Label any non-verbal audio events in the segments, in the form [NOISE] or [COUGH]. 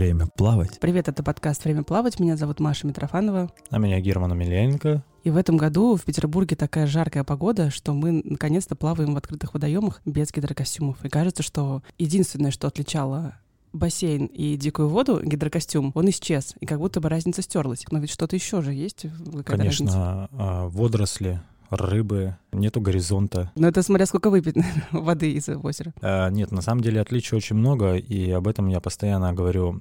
Время плавать. Привет, это подкаст «Время плавать». Меня зовут Маша Митрофанова. А меня Герман Емельяненко. И в этом году в Петербурге такая жаркая погода, что мы наконец-то плаваем в открытых водоемах без гидрокостюмов. И кажется, что единственное, что отличало бассейн и дикую воду, гидрокостюм, он исчез, и как будто бы разница стерлась. Но ведь что-то еще же есть? Конечно, разница? А, водоросли, рыбы, нету горизонта. Ну это смотря сколько выпить [LAUGHS] воды из озера. А, нет, на самом деле отличий очень много, и об этом я постоянно говорю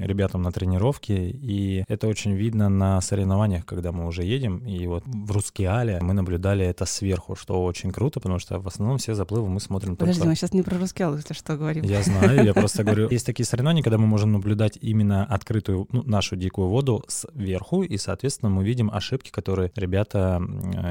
ребятам на тренировке, и это очень видно на соревнованиях, когда мы уже едем, и вот в Рускеале мы наблюдали это сверху, что очень круто, потому что в основном все заплывы мы смотрим Подожди, только... мы сейчас не про Рускеал, если что говорим. Я знаю, я просто говорю, [LAUGHS] есть такие соревнования, когда мы можем наблюдать именно открытую, ну, нашу дикую воду сверху, и, соответственно, мы видим ошибки, которые ребята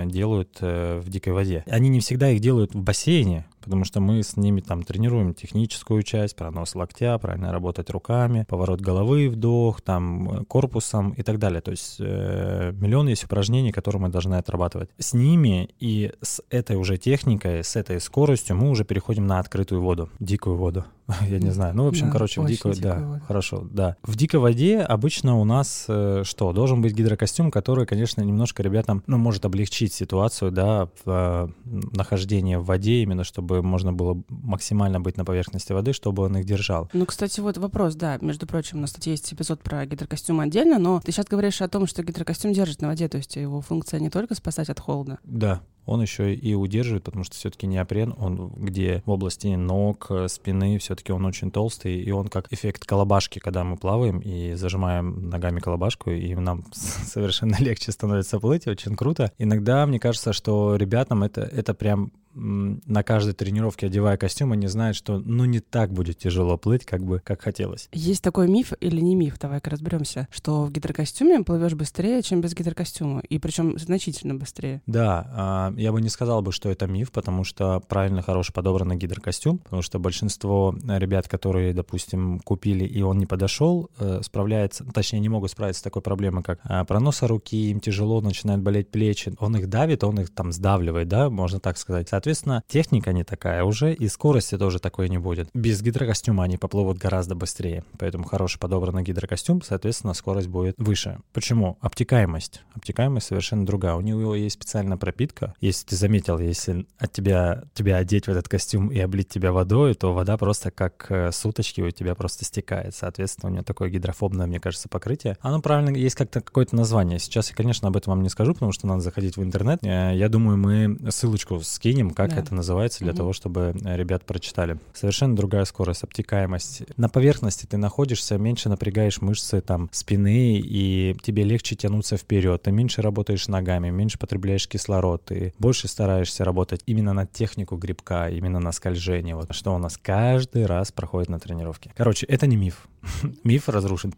делают э, в дикой воде. Они не всегда их делают в бассейне, потому что мы с ними там тренируем техническую часть, пронос локтя, правильно работать руками, поворот головы, вдох, там э, корпусом и так далее. То есть э, миллион есть упражнений, которые мы должны отрабатывать. С ними и с этой уже техникой, с этой скоростью мы уже переходим на открытую воду, дикую воду. [LAUGHS] Я не знаю. Ну, в общем, да, короче, в дикой, да, воду. хорошо, да. В дикой воде обычно у нас э, что? Должен быть гидрокостюм, который, конечно, немножко ребятам, ну, может облегчить ситуацию, да, в э, нахождении в воде, именно чтобы можно было максимально быть на поверхности воды, чтобы он их держал. Ну, кстати, вот вопрос, да, между прочим, на статье есть эпизод про гидрокостюм отдельно, но ты сейчас говоришь о том, что гидрокостюм держит на воде, то есть его функция не только спасать от холода. Да, он еще и удерживает, потому что все-таки неопрен, он где в области ног, спины, все-таки он очень толстый, и он как эффект колобашки, когда мы плаваем и зажимаем ногами колобашку, и нам [LAUGHS] совершенно легче становится плыть, очень круто. Иногда мне кажется, что ребятам это, это прям на каждой тренировке, одевая костюм, они знают, что ну не так будет тяжело плыть, как бы как хотелось. Есть такой миф или не миф, давай-ка разберемся, что в гидрокостюме плывешь быстрее, чем без гидрокостюма, и причем значительно быстрее. Да, а, я бы не сказал бы, что это миф, потому что правильно, хороший подобранный гидрокостюм, потому что большинство ребят, которые, допустим, купили и он не подошел, э, справляется, точнее, не могут справиться с такой проблемой, как а, проноса руки, им тяжело, начинают болеть плечи, он их давит, он их там сдавливает, да, можно так сказать. Соответственно, техника не такая уже, и скорости тоже такой не будет. Без гидрокостюма они поплывут гораздо быстрее, поэтому хороший подобранный гидрокостюм, соответственно, скорость будет выше. Почему? Обтекаемость. Обтекаемость совершенно другая. У него есть специальная пропитка. Если ты заметил, если от тебя, тебя одеть в этот костюм и облить тебя водой, то вода просто как э, суточки у тебя просто стекает. Соответственно, у него такое гидрофобное, мне кажется, покрытие. Оно правильно, есть как-то какое-то название. Сейчас я, конечно, об этом вам не скажу, потому что надо заходить в интернет. Э, я думаю, мы ссылочку скинем, как да. это называется, для угу. того, чтобы э, ребят прочитали. Совершенно другая скорость, обтекаемость. На поверхности ты находишься, меньше напрягаешь мышцы там спины, и тебе легче тянуться вперед. Ты меньше работаешь ногами, меньше потребляешь кислород, ты больше стараешься работать именно на технику грибка, именно на скольжение. Вот что у нас каждый раз проходит на тренировке. Короче, это не миф. [LAUGHS] Миф разрушен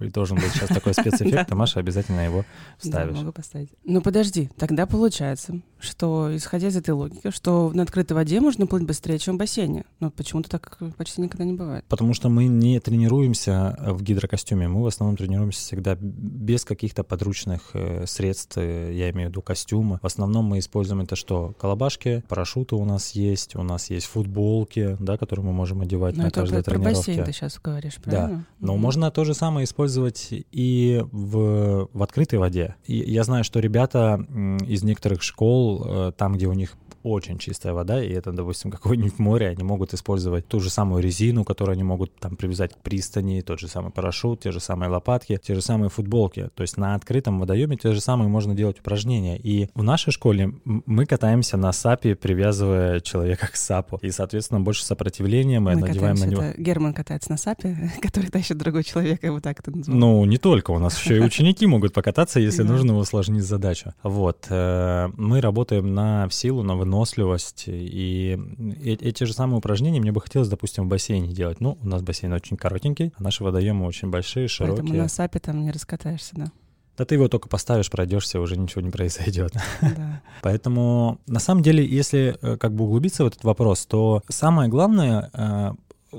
и должен быть сейчас такой [LAUGHS] спецэффект, а Маша обязательно его вставишь. Да, могу поставить. Ну подожди, тогда получается, что, исходя из этой логики, что на открытой воде можно плыть быстрее, чем в бассейне. Но почему-то так почти никогда не бывает. Потому что мы не тренируемся в гидрокостюме, мы в основном тренируемся всегда без каких-то подручных э, средств, э, я имею в виду костюмы. В основном мы используем это что? Колобашки, парашюты у нас есть, у нас есть футболки, да, которые мы можем одевать Но на это каждой про тренировке. бассейн ты сейчас говоришь, правильно? Да, но mm-hmm. можно то же самое использовать и в, в открытой воде. И я знаю, что ребята из некоторых школ, э, там, где у них очень чистая вода, и это, допустим, [LAUGHS] какое-нибудь море, они могут использовать ту же самую резину, которую они могут там привязать к пристани, тот же самый парашют, те же самые лопатки, те же самые футболки. То есть на открытом водоеме те же самые можно делать упражнения. И в нашей школе мы катаемся на сапе, привязывая человека [LAUGHS] к сапу. И, соответственно, больше сопротивления мы, мы надеваем на него. Это Герман катается на сапе, [LAUGHS] который тащит другой человек, вот так это называется. Ну, не только. У нас еще и ученики могут покататься, если нужно усложнить задачу. Вот. Э, мы работаем на силу, на вынос выносливость. И эти же самые упражнения мне бы хотелось, допустим, в бассейне делать. Ну, у нас бассейн очень коротенький, а наши водоемы очень большие, широкие. Поэтому на сапе там не раскатаешься, да? Да ты его только поставишь, пройдешься, уже ничего не произойдет. Да. [LAUGHS] Поэтому, на самом деле, если э, как бы углубиться в этот вопрос, то самое главное э,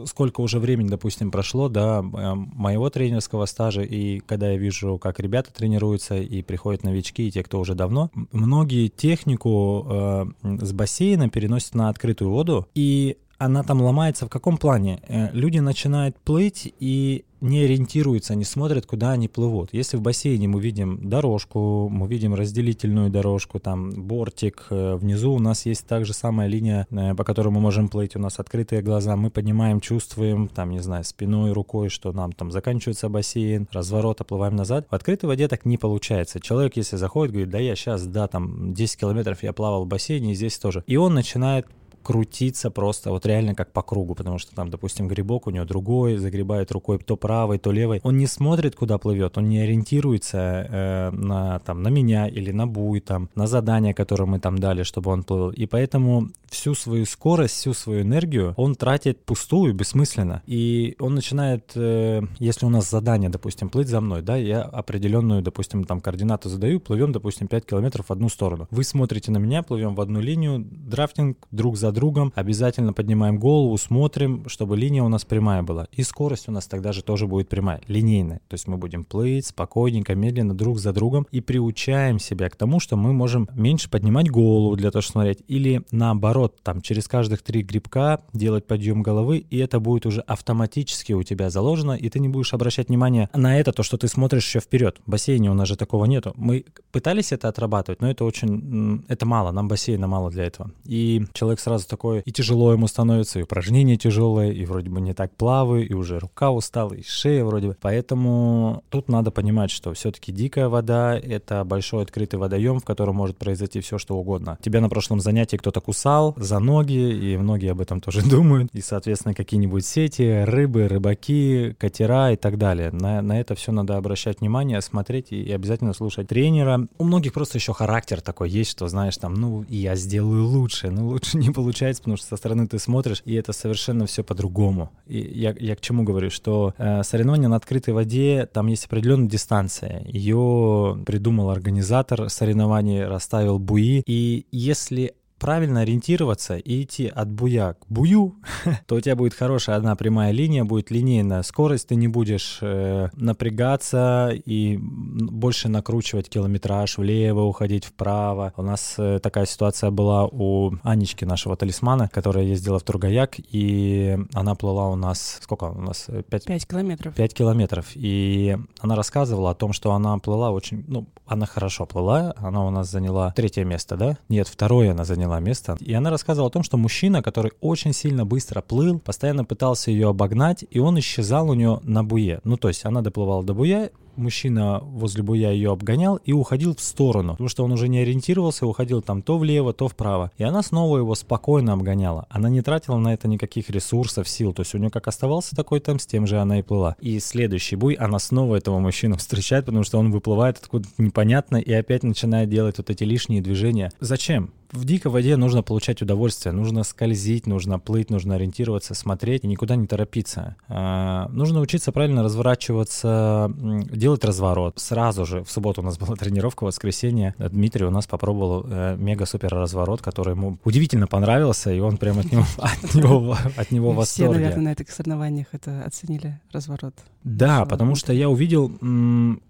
сколько уже времени, допустим, прошло, да, моего тренерского стажа, и когда я вижу, как ребята тренируются, и приходят новички, и те, кто уже давно, многие технику э, с бассейна переносят на открытую воду, и она там ломается в каком плане? Э, люди начинают плыть и не ориентируются, не смотрят, куда они плывут. Если в бассейне мы видим дорожку, мы видим разделительную дорожку, там бортик, э, внизу у нас есть также самая линия, э, по которой мы можем плыть, у нас открытые глаза, мы понимаем, чувствуем, там, не знаю, спиной, рукой, что нам там заканчивается бассейн, разворот, оплываем назад. В открытой воде так не получается. Человек, если заходит, говорит, да я сейчас, да, там 10 километров я плавал в бассейне, и здесь тоже. И он начинает крутиться просто вот реально как по кругу, потому что там, допустим, грибок у него другой, загребает рукой то правой, то левой. Он не смотрит, куда плывет, он не ориентируется э, на, там, на меня или на буй, там, на задание, которое мы там дали, чтобы он плыл. И поэтому всю свою скорость, всю свою энергию он тратит пустую, бессмысленно. И он начинает, э, если у нас задание, допустим, плыть за мной, да, я определенную, допустим, там координату задаю, плывем, допустим, 5 километров в одну сторону. Вы смотрите на меня, плывем в одну линию, драфтинг друг за другом, обязательно поднимаем голову, смотрим, чтобы линия у нас прямая была. И скорость у нас тогда же тоже будет прямая, линейная. То есть мы будем плыть спокойненько, медленно друг за другом и приучаем себя к тому, что мы можем меньше поднимать голову для того, чтобы смотреть, или наоборот, там через каждых три грибка делать подъем головы, и это будет уже автоматически у тебя заложено, и ты не будешь обращать внимание на это, то, что ты смотришь еще вперед. В бассейне у нас же такого нету. Мы пытались это отрабатывать, но это очень, это мало, нам бассейна мало для этого. И человек сразу такое, и тяжело ему становится, и упражнения тяжелые, и вроде бы не так плаваю, и уже рука устала, и шея вроде бы. Поэтому тут надо понимать, что все-таки дикая вода — это большой открытый водоем, в котором может произойти все, что угодно. Тебя на прошлом занятии кто-то кусал за ноги, и многие об этом тоже [LAUGHS] думают. И, соответственно, какие-нибудь сети, рыбы, рыбаки, катера и так далее. На, на это все надо обращать внимание, смотреть и, и обязательно слушать тренера. У многих просто еще характер такой есть, что, знаешь, там, ну, я сделаю лучше, ну, лучше не получается, потому что со стороны ты смотришь, и это совершенно все по-другому. И я, я к чему говорю, что э, соревнования на открытой воде, там есть определенная дистанция. Ее придумал организатор соревнований, расставил буи, и если правильно ориентироваться и идти от буя к бую, [LAUGHS] то у тебя будет хорошая одна прямая линия, будет линейная скорость, ты не будешь э, напрягаться и больше накручивать километраж влево, уходить вправо. У нас э, такая ситуация была у Анечки, нашего талисмана, которая ездила в Тургаяк, и она плыла у нас, сколько у нас? 5, 5 километров. 5 километров. И она рассказывала о том, что она плыла очень, ну, она хорошо плыла, она у нас заняла третье место, да? Нет, второе она заняла заняла место. И она рассказывала о том, что мужчина, который очень сильно быстро плыл, постоянно пытался ее обогнать, и он исчезал у нее на буе. Ну, то есть она доплывала до буя, мужчина возле буя ее обгонял и уходил в сторону, потому что он уже не ориентировался, уходил там то влево, то вправо. И она снова его спокойно обгоняла. Она не тратила на это никаких ресурсов, сил. То есть у нее как оставался такой темп, с тем же она и плыла. И следующий буй она снова этого мужчину [LAUGHS] встречает, потому что он выплывает откуда-то непонятно и опять начинает делать вот эти лишние движения. Зачем? в дикой воде нужно получать удовольствие, нужно скользить, нужно плыть, нужно ориентироваться, смотреть и никуда не торопиться. А, нужно учиться правильно разворачиваться, делать разворот. Сразу же, в субботу у нас [LAUGHS] была тренировка, в воскресенье Дмитрий у нас попробовал э, мега-супер разворот, который ему удивительно понравился, и он прямо от него, [LAUGHS] от него, от него в Все, наверное, на этих соревнованиях это оценили, разворот. Да, потому что я увидел,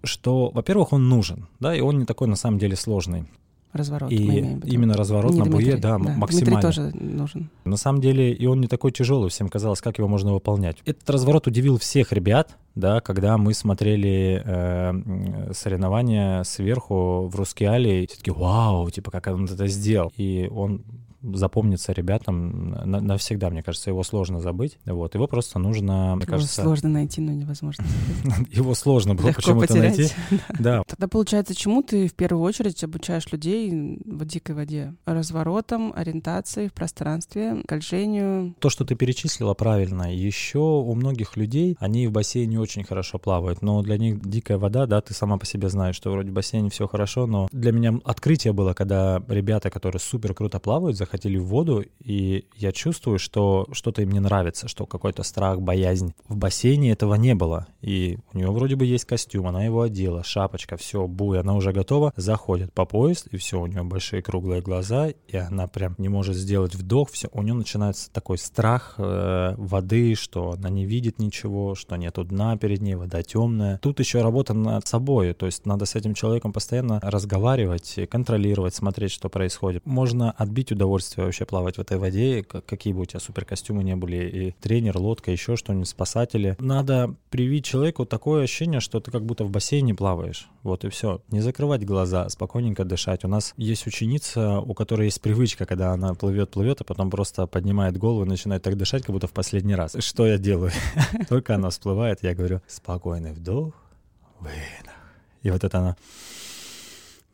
что, во-первых, он нужен, да, и он не такой на самом деле сложный. Разворот. И именно разворот не на Дмитрий, буе, да, да, максимально. Дмитрий тоже нужен. На самом деле, и он не такой тяжелый, всем казалось, как его можно выполнять. Этот разворот удивил всех ребят, да, когда мы смотрели э, соревнования сверху в Рускеале, все таки вау, типа, как он это сделал. И он запомнится ребятам на, навсегда, мне кажется, его сложно забыть. Вот, его просто нужно, мне его кажется... сложно найти, но невозможно [LAUGHS] Его сложно было почему-то найти. [LAUGHS] Да. Тогда, получается, чему ты в первую очередь обучаешь людей в дикой воде? Разворотам, ориентации в пространстве, скольжению? То, что ты перечислила правильно. Еще у многих людей, они в бассейне очень хорошо плавают, но для них дикая вода, да, ты сама по себе знаешь, что вроде в бассейне все хорошо, но для меня открытие было, когда ребята, которые супер круто плавают, заходили в воду, и я чувствую, что что-то им не нравится, что какой-то страх, боязнь. В бассейне этого не было, и у нее вроде бы есть костюм, она его одела, шапочка, все, буй, она уже готова, заходит по пояс, и все, у нее большие круглые глаза, и она прям не может сделать вдох, все, у нее начинается такой страх э, воды, что она не видит ничего, что нету дна перед ней, вода темная. Тут еще работа над собой, то есть надо с этим человеком постоянно разговаривать, контролировать, смотреть, что происходит. Можно отбить удовольствие удовольствие вообще плавать в этой воде, какие бы у тебя суперкостюмы не были, и тренер, лодка, еще что-нибудь, спасатели. Надо привить человеку такое ощущение, что ты как будто в бассейне плаваешь. Вот и все. Не закрывать глаза, спокойненько дышать. У нас есть ученица, у которой есть привычка, когда она плывет, плывет, а потом просто поднимает голову и начинает так дышать, как будто в последний раз. Что я делаю? [LAUGHS] Только она всплывает, я говорю, спокойный вдох, выдох. И вот это она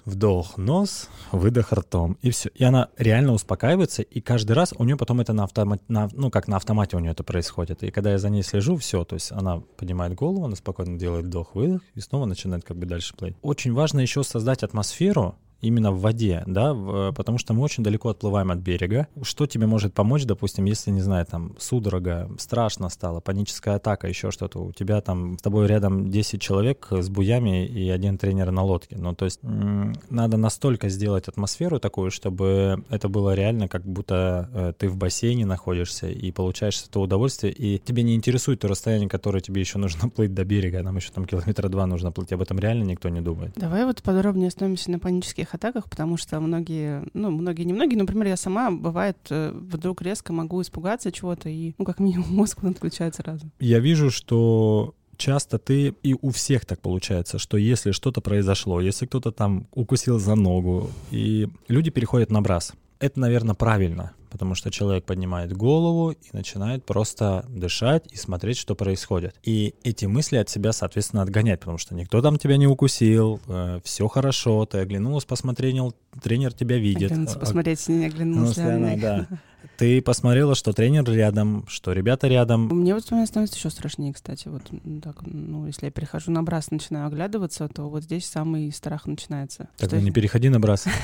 вдох нос, выдох ртом, и все. И она реально успокаивается, и каждый раз у нее потом это на автомате, на, ну как на автомате у нее это происходит. И когда я за ней слежу, все, то есть она поднимает голову, она спокойно делает вдох-выдох, и снова начинает как бы дальше плыть. Очень важно еще создать атмосферу, именно в воде, да, в, потому что мы очень далеко отплываем от берега. Что тебе может помочь, допустим, если, не знаю, там, судорога, страшно стало, паническая атака, еще что-то, у тебя там с тобой рядом 10 человек с буями и один тренер на лодке. Ну, то есть надо настолько сделать атмосферу такую, чтобы это было реально, как будто э, ты в бассейне находишься и получаешь это удовольствие, и тебе не интересует то расстояние, которое тебе еще нужно плыть до берега, нам еще там километра два нужно плыть, об этом реально никто не думает. Давай вот подробнее остановимся на панических атаках, потому что многие, ну, многие, немногие, например, я сама, бывает, э, вдруг резко могу испугаться чего-то, и, ну, как минимум, [LAUGHS] мозг отключает сразу. Я вижу, что часто ты, и у всех так получается, что если что-то произошло, если кто-то там укусил за ногу, и люди переходят на брас. Это, наверное, правильно, потому что человек поднимает голову и начинает просто дышать и смотреть, что происходит. И эти мысли от себя, соответственно, отгонять, потому что никто там тебя не укусил, э, все хорошо, ты оглянулась, посмотрел, тренер тебя видит. Оглянулся, посмотреть, не оглянулся. Ну, она, да. [LAUGHS] Ты посмотрела, что тренер рядом, что ребята рядом. Мне вот становится еще страшнее, кстати. Вот так, ну, если я перехожу на брас, начинаю оглядываться, то вот здесь самый страх начинается. Так что... не переходи на брас. [LAUGHS]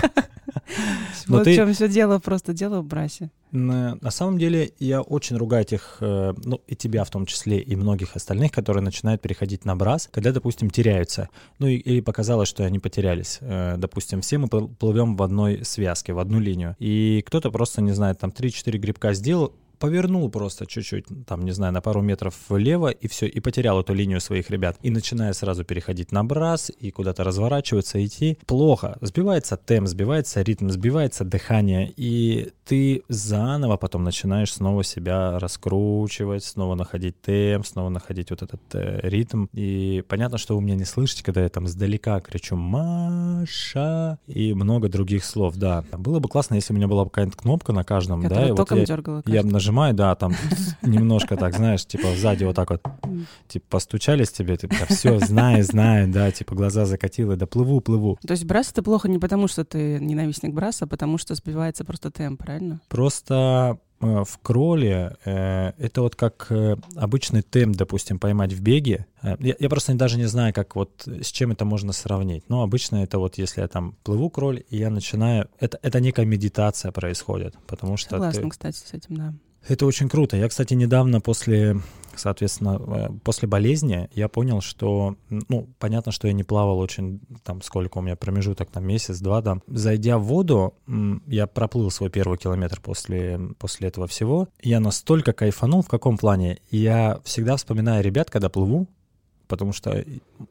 [LAUGHS] Вот в чем все дело, просто дело в брасе. На, на самом деле я очень ругаю этих, э, ну и тебя в том числе, и многих остальных, которые начинают переходить на брас, когда, допустим, теряются. Ну и, или показалось, что они потерялись. Э, допустим, все мы плывем в одной связке, в одну линию. И кто-то просто, не знаю, там 3-4 грибка сделал, повернул просто чуть-чуть, там, не знаю, на пару метров влево, и все, и потерял эту линию своих ребят. И начиная сразу переходить на брас, и куда-то разворачиваться, идти, плохо. Сбивается темп, сбивается ритм, сбивается дыхание, и ты заново потом начинаешь снова себя раскручивать, снова находить темп, снова находить вот этот э, ритм. И понятно, что вы меня не слышите, когда я там сдалека кричу «Маша» и много других слов, да. Было бы классно, если у меня была какая-то кнопка на каждом, Которая да, и вот я, я нажимаю нажимаю, да, там немножко так, знаешь, типа сзади вот так вот, типа постучались тебе, типа, все, знаю, знаю, да, типа глаза закатила, да плыву, плыву. То есть брас это плохо не потому, что ты ненавистник браса, а потому что сбивается просто темп, правильно? Просто э, в кроле э, это вот как э, обычный темп, допустим, поймать в беге. Э, я, я просто даже не знаю, как вот с чем это можно сравнить. Но обычно это вот если я там плыву кроль, и я начинаю... Это, это некая медитация происходит, потому что... Согласна, ты... кстати, с этим, да. Это очень круто. Я, кстати, недавно после, соответственно, э, после болезни я понял, что, ну, понятно, что я не плавал очень, там, сколько у меня промежуток, там, месяц-два, да. Зайдя в воду, я проплыл свой первый километр после, после этого всего. Я настолько кайфанул, в каком плане? Я всегда вспоминаю ребят, когда плыву, потому что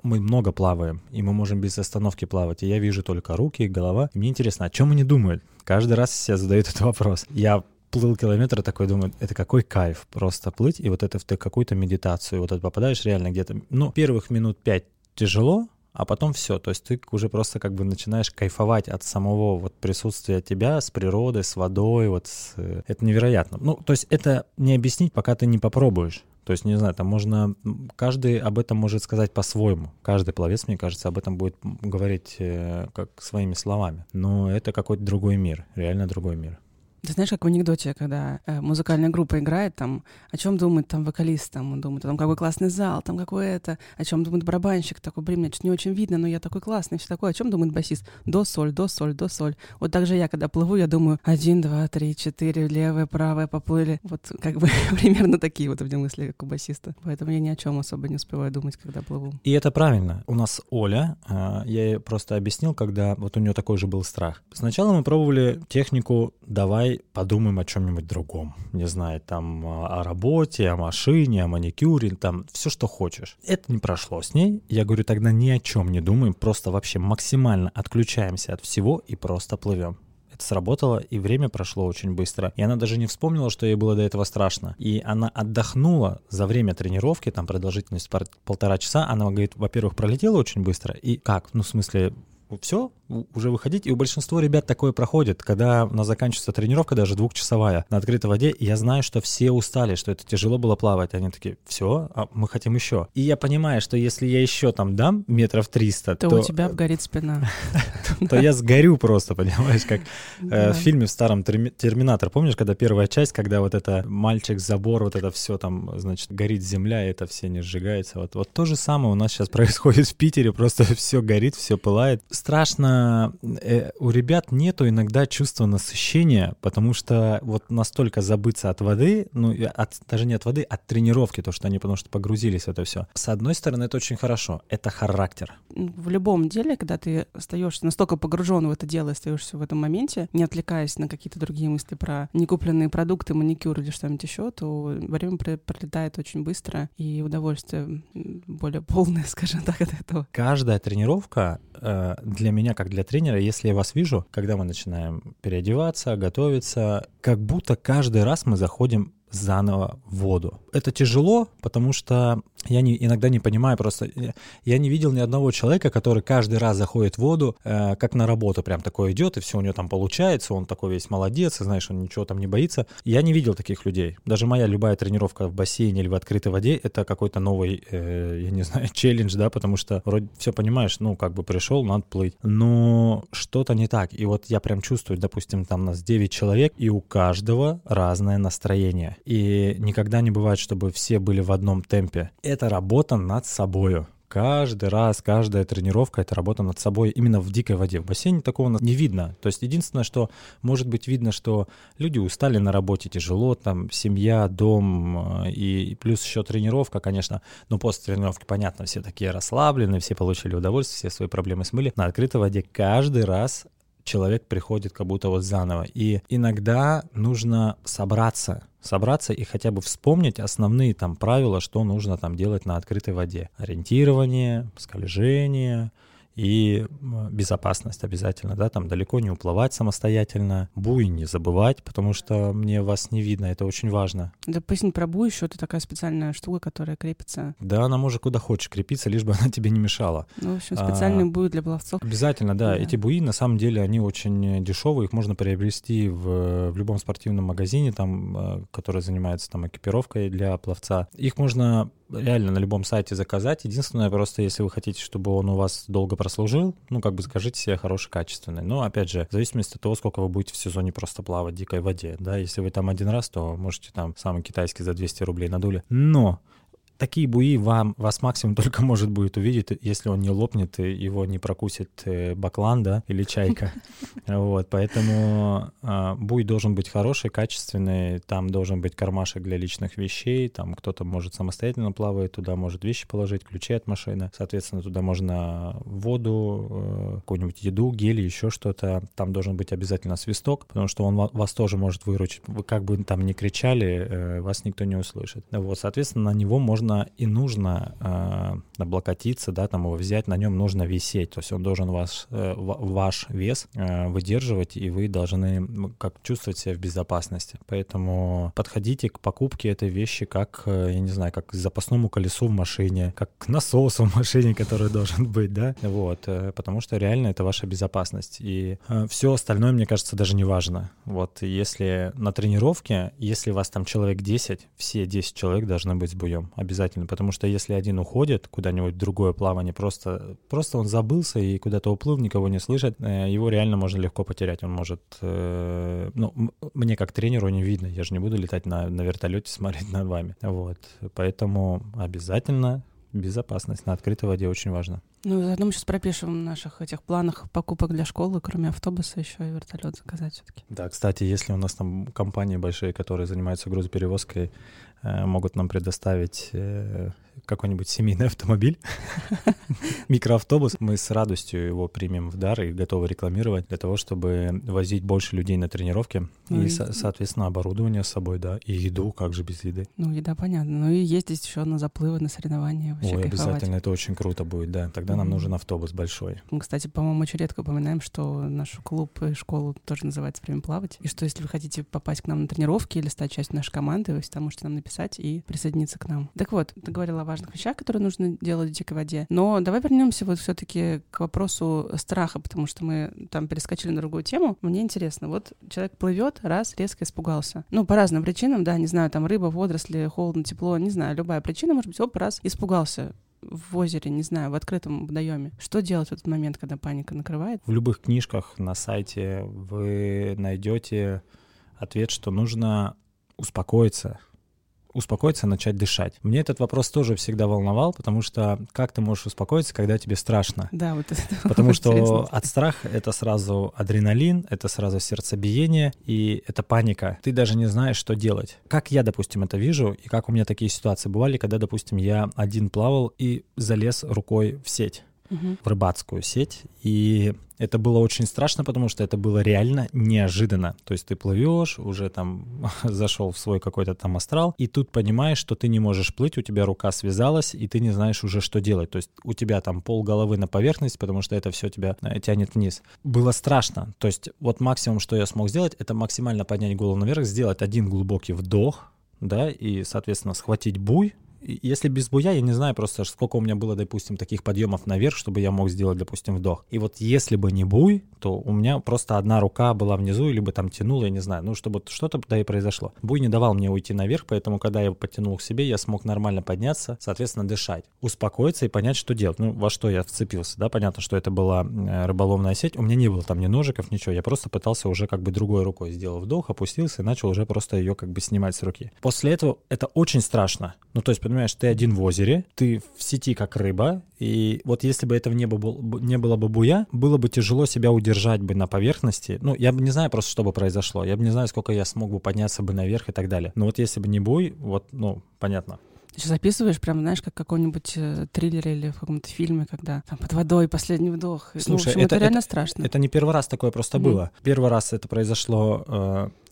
мы много плаваем, и мы можем без остановки плавать. И я вижу только руки, голова. Мне интересно, о чем они думают? Каждый раз все задают этот вопрос. Я плыл километр, такой думаю, это какой кайф просто плыть, и вот это в какую-то медитацию, вот это попадаешь реально где-то, ну, первых минут пять тяжело, а потом все, то есть ты уже просто как бы начинаешь кайфовать от самого вот присутствия тебя с природой, с водой, вот с... это невероятно. Ну, то есть это не объяснить, пока ты не попробуешь. То есть, не знаю, там можно, каждый об этом может сказать по-своему. Каждый пловец, мне кажется, об этом будет говорить э, как своими словами. Но это какой-то другой мир, реально другой мир. Ты знаешь, как в анекдоте, когда э, музыкальная группа играет, там, о чем думает там вокалист, там, он думает, там, какой классный зал, там, какой это, о чем думает барабанщик, такой, блин, мне что-то не очень видно, но я такой классный, все такое, о чем думает басист? До, соль, до, соль, до, соль. Вот так же я, когда плыву, я думаю, один, два, три, четыре, левое, правое, поплыли. Вот как бы [LAUGHS] примерно такие вот у меня мысли, как у басиста. Поэтому я ни о чем особо не успеваю думать, когда плыву. И это правильно. У нас Оля, а, я ей просто объяснил, когда вот у нее такой же был страх. Сначала мы пробовали технику «давай давай подумаем о чем-нибудь другом. Не знаю, там о работе, о машине, о маникюре, там все, что хочешь. Это не прошло с ней. Я говорю, тогда ни о чем не думаем, просто вообще максимально отключаемся от всего и просто плывем Это сработало, и время прошло очень быстро. И она даже не вспомнила, что ей было до этого страшно. И она отдохнула за время тренировки, там продолжительность полтора часа. Она говорит, во-первых, пролетела очень быстро. И как? Ну, в смысле, все, уже выходить. И у большинства ребят такое проходит, когда у нас заканчивается тренировка, даже двухчасовая, на открытой воде, я знаю, что все устали, что это тяжело было плавать. Они такие, все, а мы хотим еще. И я понимаю, что если я еще там дам метров 300, то... То у тебя обгорит спина. [LAUGHS] То я сгорю просто, понимаешь, как э, в фильме в старом «Терминатор». Помнишь, когда первая часть, когда вот это мальчик, забор, вот это все там, значит, горит земля, и это все не сжигается. Вот то же самое у нас сейчас происходит в Питере, просто все горит, все пылает. Страшно э, у ребят нету иногда чувства насыщения, потому что вот настолько забыться от воды, ну, от, даже не от воды, от тренировки, то, что они потому что погрузились в это все. С одной стороны, это очень хорошо, это характер. В любом деле, когда ты остаешься настолько погружен в это дело, остаешься в этом моменте, не отвлекаясь на какие-то другие мысли про некупленные продукты, маникюр или что-нибудь еще, то время пролетает очень быстро, и удовольствие более полное, [LAUGHS] скажем так, от этого. Каждая тренировка э, для меня как для тренера, если я вас вижу, когда мы начинаем переодеваться, готовиться, как будто каждый раз мы заходим заново воду. Это тяжело, потому что я не, иногда не понимаю просто, я не видел ни одного человека, который каждый раз заходит в воду, э, как на работу прям такой идет, и все у него там получается, он такой весь молодец, и знаешь, он ничего там не боится. Я не видел таких людей. Даже моя любая тренировка в бассейне или в открытой воде, это какой-то новый, э, я не [LAUGHS] знаю, челлендж, да, потому что вроде все понимаешь, ну, как бы пришел, надо плыть. Но что-то не так. И вот я прям чувствую, допустим, там нас 9 человек, и у каждого разное настроение. И никогда не бывает, чтобы все были в одном темпе. Это работа над собою. Каждый раз, каждая тренировка — это работа над собой именно в дикой воде. В бассейне такого не видно. То есть единственное, что может быть видно, что люди устали на работе, тяжело, там семья, дом э, и плюс еще тренировка, конечно. Но после тренировки, понятно, все такие расслаблены, все получили удовольствие, все свои проблемы смыли. На открытой воде каждый раз человек приходит как будто вот заново. И иногда нужно собраться, собраться и хотя бы вспомнить основные там правила, что нужно там делать на открытой воде. Ориентирование, скольжение, и безопасность обязательно, да, там далеко не уплывать самостоятельно, буй не забывать, потому что мне вас не видно, это очень важно. Да поясни про буй еще, это такая специальная штука, которая крепится. Да, она может куда хочешь крепиться, лишь бы [LAUGHS] она тебе не мешала. Ну, в общем, специальный а, буй для пловцов. Обязательно, да. да. Эти буи, на самом деле, они очень дешевые, их можно приобрести в, в любом спортивном магазине, там, э, который занимается там экипировкой для пловца. Их можно реально на любом сайте заказать. Единственное, просто если вы хотите, чтобы он у вас долго прослужил, ну, как бы скажите себе хороший, качественный. Но, опять же, в зависимости от того, сколько вы будете в сезоне просто плавать в дикой воде, да, если вы там один раз, то можете там самый китайский за 200 рублей надули. Но такие буи вам, вас максимум [LAUGHS] только может будет увидеть, если он не лопнет, и его не прокусит э, баклан, да, или чайка. [LAUGHS] Вот, поэтому э, буй должен быть хороший, качественный, там должен быть кармашек для личных вещей, там кто-то может самостоятельно плавать, туда может вещи положить, ключи от машины, соответственно, туда можно воду, э, какую-нибудь еду, гели, еще что-то. Там должен быть обязательно свисток, потому что он вас тоже может выручить. Вы как бы там не кричали, э, вас никто не услышит. Вот, соответственно, на него можно можно и нужно э, облокотиться, да, там его взять, на нем нужно висеть, то есть он должен ваш, э, ваш вес э, выдерживать, и вы должны как чувствовать себя в безопасности. Поэтому подходите к покупке этой вещи как, э, я не знаю, как к запасному колесу в машине, как к насосу в машине, который должен быть, да, вот, э, потому что реально это ваша безопасность. И э, все остальное, мне кажется, даже не важно. Вот если на тренировке, если вас там человек 10, все 10 человек должны быть с буем, обязательно обязательно, потому что если один уходит куда-нибудь в другое плавание, просто, просто он забылся и куда-то уплыл, никого не слышит, э, его реально можно легко потерять. Он может, э, ну, мне как тренеру не видно, я же не буду летать на, на вертолете, [LAUGHS] смотреть над вами. Вот, поэтому обязательно безопасность на открытой воде очень важно. Ну, заодно мы сейчас пропишем в наших этих планах покупок для школы, кроме автобуса, еще и вертолет заказать все-таки. Да, кстати, если у нас там компании большие, которые занимаются грузоперевозкой, могут нам предоставить э, какой-нибудь семейный автомобиль, [LAUGHS] микроавтобус, мы с радостью его примем в дар и готовы рекламировать для того, чтобы возить больше людей на тренировки ну, и, и, соответственно, оборудование с собой, да, и еду, как же без еды. Ну, еда понятно. Ну и ездить еще на заплывы, на соревнования. Вообще Ой, кайфовать. обязательно, это очень круто будет, да. Тогда нам нужен автобус большой. Мы, кстати, по-моему, очень редко упоминаем, что наш клуб и школу тоже называется «Время плавать», и что если вы хотите попасть к нам на тренировки или стать частью нашей команды, вы всегда можете нам написать и присоединиться к нам. Так вот, ты говорила важных вещах, которые нужно делать в дикой воде, но давай вернемся вот все таки к вопросу страха, потому что мы там перескочили на другую тему. Мне интересно, вот человек плывет, раз, резко испугался. Ну, по разным причинам, да, не знаю, там рыба, водоросли, холодно, тепло, не знаю, любая причина, может быть, оп, раз, испугался в озере, не знаю, в открытом водоеме. Что делать в этот момент, когда паника накрывает? В любых книжках на сайте вы найдете ответ, что нужно успокоиться, успокоиться, начать дышать. Мне этот вопрос тоже всегда волновал, потому что как ты можешь успокоиться, когда тебе страшно? Да, вот это [LAUGHS] Потому что от страха это сразу адреналин, это сразу сердцебиение и это паника. Ты даже не знаешь, что делать. Как я, допустим, это вижу, и как у меня такие ситуации бывали, когда, допустим, я один плавал и залез рукой в сеть в рыбацкую сеть. И это было очень страшно, потому что это было реально неожиданно. То есть ты плывешь, уже там [LAUGHS] зашел в свой какой-то там астрал, и тут понимаешь, что ты не можешь плыть, у тебя рука связалась, и ты не знаешь уже, что делать. То есть у тебя там пол головы на поверхность, потому что это все тебя э, тянет вниз. Было страшно. То есть вот максимум, что я смог сделать, это максимально поднять голову наверх, сделать один глубокий вдох, да, и, соответственно, схватить буй, если без буя, я не знаю просто, сколько у меня было, допустим, таких подъемов наверх, чтобы я мог сделать, допустим, вдох. И вот если бы не буй, то у меня просто одна рука была внизу, либо там тянула, я не знаю, ну, чтобы что-то да и произошло. Буй не давал мне уйти наверх, поэтому, когда я его подтянул к себе, я смог нормально подняться, соответственно, дышать, успокоиться и понять, что делать. Ну, во что я вцепился, да, понятно, что это была э, рыболовная сеть, у меня не было там ни ножиков, ничего, я просто пытался уже как бы другой рукой сделал вдох, опустился и начал уже просто ее как бы снимать с руки. После этого это очень страшно. Ну, то есть, понимаешь, ты один в озере, ты в сети как рыба, и вот если бы этого не было, не было бы буя, было бы тяжело себя удержать бы на поверхности. Ну, я бы не знаю просто, что бы произошло. Я бы не знаю, сколько я смог бы подняться бы наверх и так далее. Но вот если бы не буй, вот, ну, понятно. Сейчас записываешь, прям, знаешь, как в каком-нибудь э, триллере или в каком-то фильме, когда там под водой последний вдох. Слушай, ну, в общем, это, это реально страшно. Это не первый раз такое просто mm-hmm. было. Первый раз это произошло.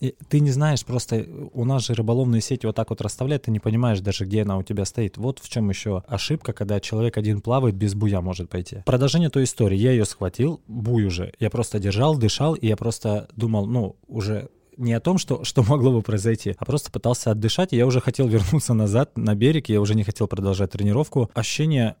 Э, ты не знаешь просто, у нас же рыболовные сети вот так вот расставляют, ты не понимаешь даже, где она у тебя стоит. Вот в чем еще ошибка, когда человек один плавает, без буя может пойти. Продолжение той истории. Я ее схватил, буй уже. Я просто держал, дышал, и я просто думал, ну, уже не о том, что, что могло бы произойти, а просто пытался отдышать, и я уже хотел вернуться назад на берег, я уже не хотел продолжать тренировку. Ощущение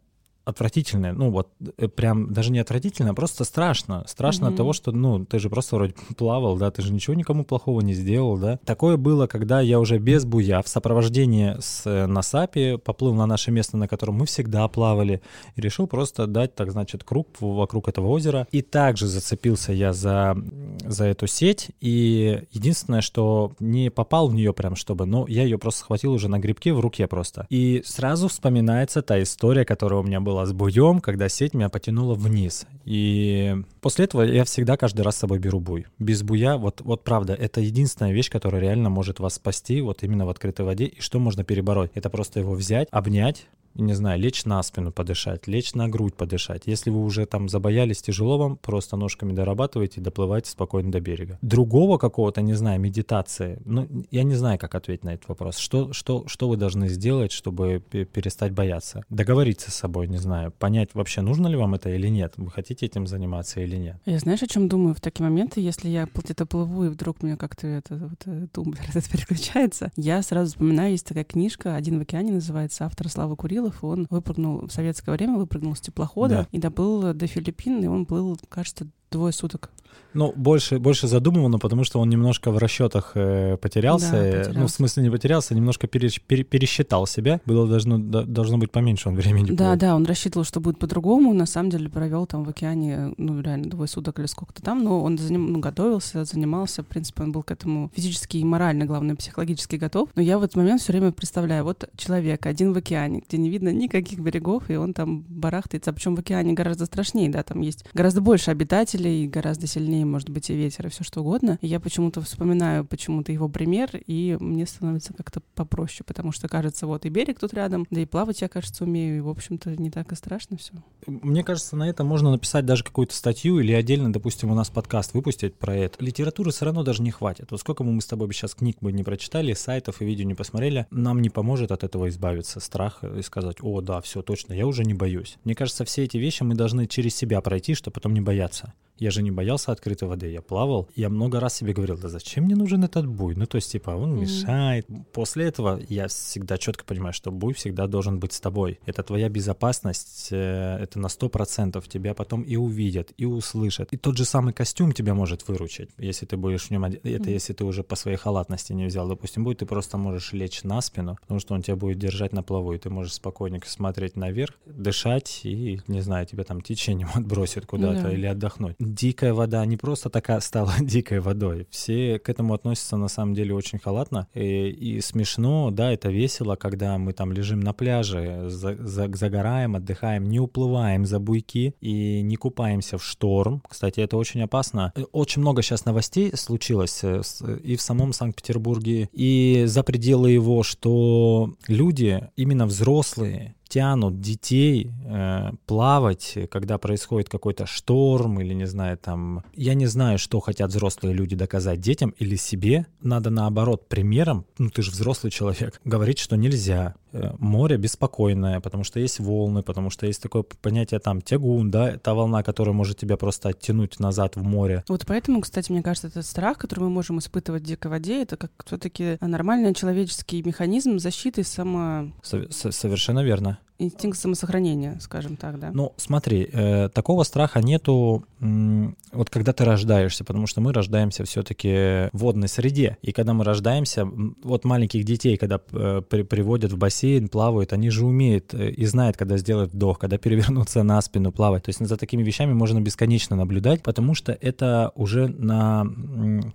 отвратительное. Ну, вот э, прям даже не отвратительно, а просто страшно. Страшно mm-hmm. от того, что, ну, ты же просто вроде плавал, да, ты же ничего никому плохого не сделал, да. Такое было, когда я уже без буя в сопровождении с э, Насапи поплыл на наше место, на котором мы всегда плавали, и решил просто дать, так значит, круг вокруг этого озера. И также зацепился я за, за эту сеть, и единственное, что не попал в нее прям, чтобы, но я ее просто схватил уже на грибке в руке просто. И сразу вспоминается та история, которая у меня была была с буем, когда сеть меня потянула вниз. И после этого я всегда каждый раз с собой беру буй. Без буя, вот, вот правда, это единственная вещь, которая реально может вас спасти вот именно в открытой воде. И что можно перебороть? Это просто его взять, обнять, не знаю, лечь на спину подышать, лечь на грудь подышать. Если вы уже там забоялись тяжело вам, просто ножками дорабатывайте и доплывайте спокойно до берега. Другого какого-то, не знаю, медитации, ну, я не знаю, как ответить на этот вопрос. Что, что, что вы должны сделать, чтобы перестать бояться? Договориться с собой, не знаю, понять вообще, нужно ли вам это или нет, вы хотите этим заниматься или нет. Я знаешь, о чем думаю в такие моменты, если я где-то плыву, и вдруг меня как-то это, вот, э, тумблер [LAUGHS] этот переключается, я сразу вспоминаю, есть такая книжка «Один в океане» называется, автор Слава Гаврилов, он выпрыгнул в советское время, выпрыгнул с теплохода да. и доплыл до Филиппин, и он плыл, кажется, двое суток. Ну, больше, больше задумывано, потому что он немножко в расчетах э, потерялся. Да, потерялся. Ну, в смысле не потерялся, немножко пере, пере, пересчитал себя. Было должно, должно быть поменьше он времени. Да, плыл. да, он рассчитывал, что будет по-другому. На самом деле провел там в океане, ну, реально, двое суток или сколько-то там. Но он заним, ну, готовился, занимался. В принципе, он был к этому физически и морально, главное, психологически готов. Но я в этот момент все время представляю, вот человек один в океане, где не видно никаких берегов, и он там барахтается. Причем в океане гораздо страшнее, да, там есть гораздо больше обитателей, гораздо сильнее может быть и ветер, и все что угодно. И я почему-то вспоминаю почему-то его пример, и мне становится как-то попроще, потому что, кажется, вот и берег тут рядом, да и плавать я, кажется, умею, и, в общем-то, не так и страшно все. Мне кажется, на это можно написать даже какую-то статью или отдельно, допустим, у нас подкаст выпустить про это. Литературы все равно даже не хватит. Вот сколько мы с тобой сейчас книг бы не прочитали, сайтов и видео не посмотрели, нам не поможет от этого избавиться, страх и сказать, о, да, все точно, я уже не боюсь. Мне кажется, все эти вещи мы должны через себя пройти, чтобы потом не бояться. Я же не боялся открытой воды, я плавал. Я много раз себе говорил, да зачем мне нужен этот буй? Ну, то есть, типа, он mm-hmm. мешает. После этого я всегда четко понимаю, что буй всегда должен быть с тобой. Это твоя безопасность, э, это на сто процентов тебя потом и увидят, и услышат. И тот же самый костюм тебя может выручить, если ты будешь в нем одет. Это mm-hmm. если ты уже по своей халатности не взял. Допустим, будет, ты просто можешь лечь на спину, потому что он тебя будет держать на плаву, и ты можешь спокойненько смотреть наверх, дышать, и, не знаю, тебя там течением [LAUGHS] отбросит куда-то mm-hmm. или отдохнуть дикая вода не просто такая [LAUGHS] стала дикой водой. Все к этому относятся на самом деле очень халатно. И, и смешно, да, это весело, когда мы там лежим на пляже, за, за, загораем, отдыхаем, не уплываем за буйки и не купаемся в шторм. Кстати, это очень опасно. Очень много сейчас новостей случилось э, и в самом Санкт-Петербурге, и за пределы его, что люди, именно взрослые, тянут детей э, плавать, когда происходит какой-то шторм или, не знаю, там... Я не знаю, что хотят взрослые люди доказать детям или себе. Надо, наоборот, примером, ну ты же взрослый человек, говорить, что нельзя. Э, море беспокойное, потому что есть волны, потому что есть такое понятие там тягун, да, та волна, которая может тебя просто оттянуть назад в море. Вот поэтому, кстати, мне кажется, этот страх, который мы можем испытывать в дикой воде, это как все-таки нормальный человеческий механизм защиты само... Совершенно верно инстинкт самосохранения, скажем так, да. Ну, смотри, э, такого страха нету, вот когда ты рождаешься, потому что мы рождаемся все-таки в водной среде, и когда мы рождаемся, вот маленьких детей, когда э, при, приводят в бассейн, плавают, они же умеют э, и знают, когда сделать вдох, когда [LAUGHS] перевернуться на спину, плавать. То есть за такими вещами можно бесконечно наблюдать, потому что это уже на,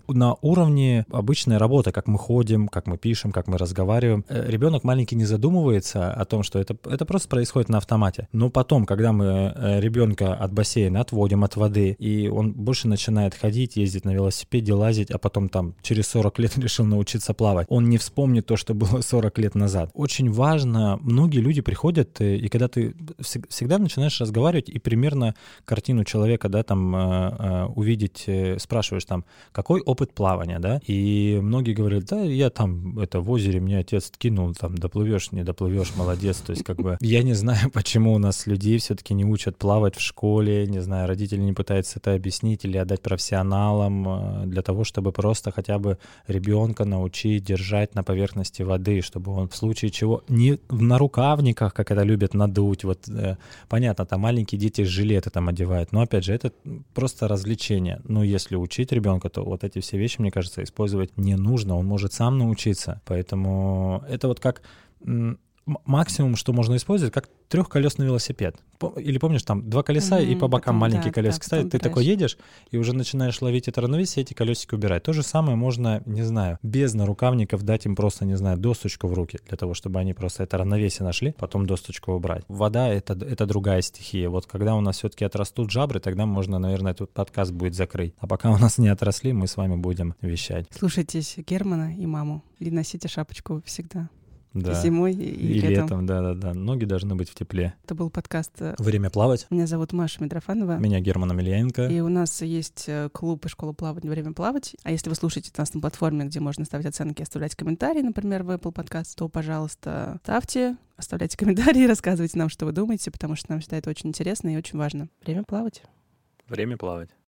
на уровне обычной работы, как мы ходим, как мы пишем, как мы разговариваем. Э, Ребенок маленький не задумывается о том, что это, это просто происходит на автомате. Но потом, когда мы э, ребенка от бассейна отводим от воды, и он больше начинает ходить, ездить на велосипеде, лазить, а потом там через 40 лет [LAUGHS] решил научиться плавать, он не вспомнит то, что было [LAUGHS] 40 лет назад. Очень важно, многие люди приходят, э, и когда ты всегда начинаешь разговаривать и примерно картину человека, да, там э, увидеть, спрашиваешь там, какой опыт плавания, да, и многие говорят, да, я там, это в озере мне отец кинул, там, доплывешь, не доплывешь, молодец, то есть как бы я не знаю, [LAUGHS] почему у нас людей все-таки не учат плавать в школе, не знаю, родители не пытаются это объяснить или отдать профессионалам для того, чтобы просто хотя бы ребенка научить держать на поверхности воды, чтобы он в случае чего не на рукавниках, как это любят надуть. Вот э, понятно, там маленькие дети жилеты там одевают, но опять же это просто развлечение. Но если учить ребенка, то вот эти все вещи, мне кажется, использовать не нужно. Он может сам научиться. Поэтому это вот как максимум, что можно использовать, как трехколесный велосипед. Или помнишь, там два колеса mm-hmm, и по бокам потом, маленькие да, колесики ставят. Ты такой едешь и уже начинаешь ловить это равновесие, эти колесики убирать. То же самое можно, не знаю, без нарукавников дать им просто, не знаю, досточку в руки, для того, чтобы они просто это равновесие нашли, потом досточку убрать. Вода это, — это другая стихия. Вот когда у нас все-таки отрастут жабры, тогда можно, наверное, этот подкаст будет закрыть. А пока у нас не отросли, мы с вами будем вещать. Слушайтесь Германа и маму. И носите шапочку всегда да. зимой и, и летом. летом. Да, да, да. Ноги должны быть в тепле. Это был подкаст э, «Время плавать». Меня зовут Маша Митрофанова. Меня Герман Амельяненко. И у нас есть э, клуб и школа плавания «Время плавать». А если вы слушаете нас на платформе, где можно ставить оценки и оставлять комментарии, например, в Apple Podcast, то, пожалуйста, ставьте, оставляйте комментарии, [LAUGHS] рассказывайте нам, что вы думаете, потому что нам всегда это очень интересно и очень важно. Время плавать. Время плавать.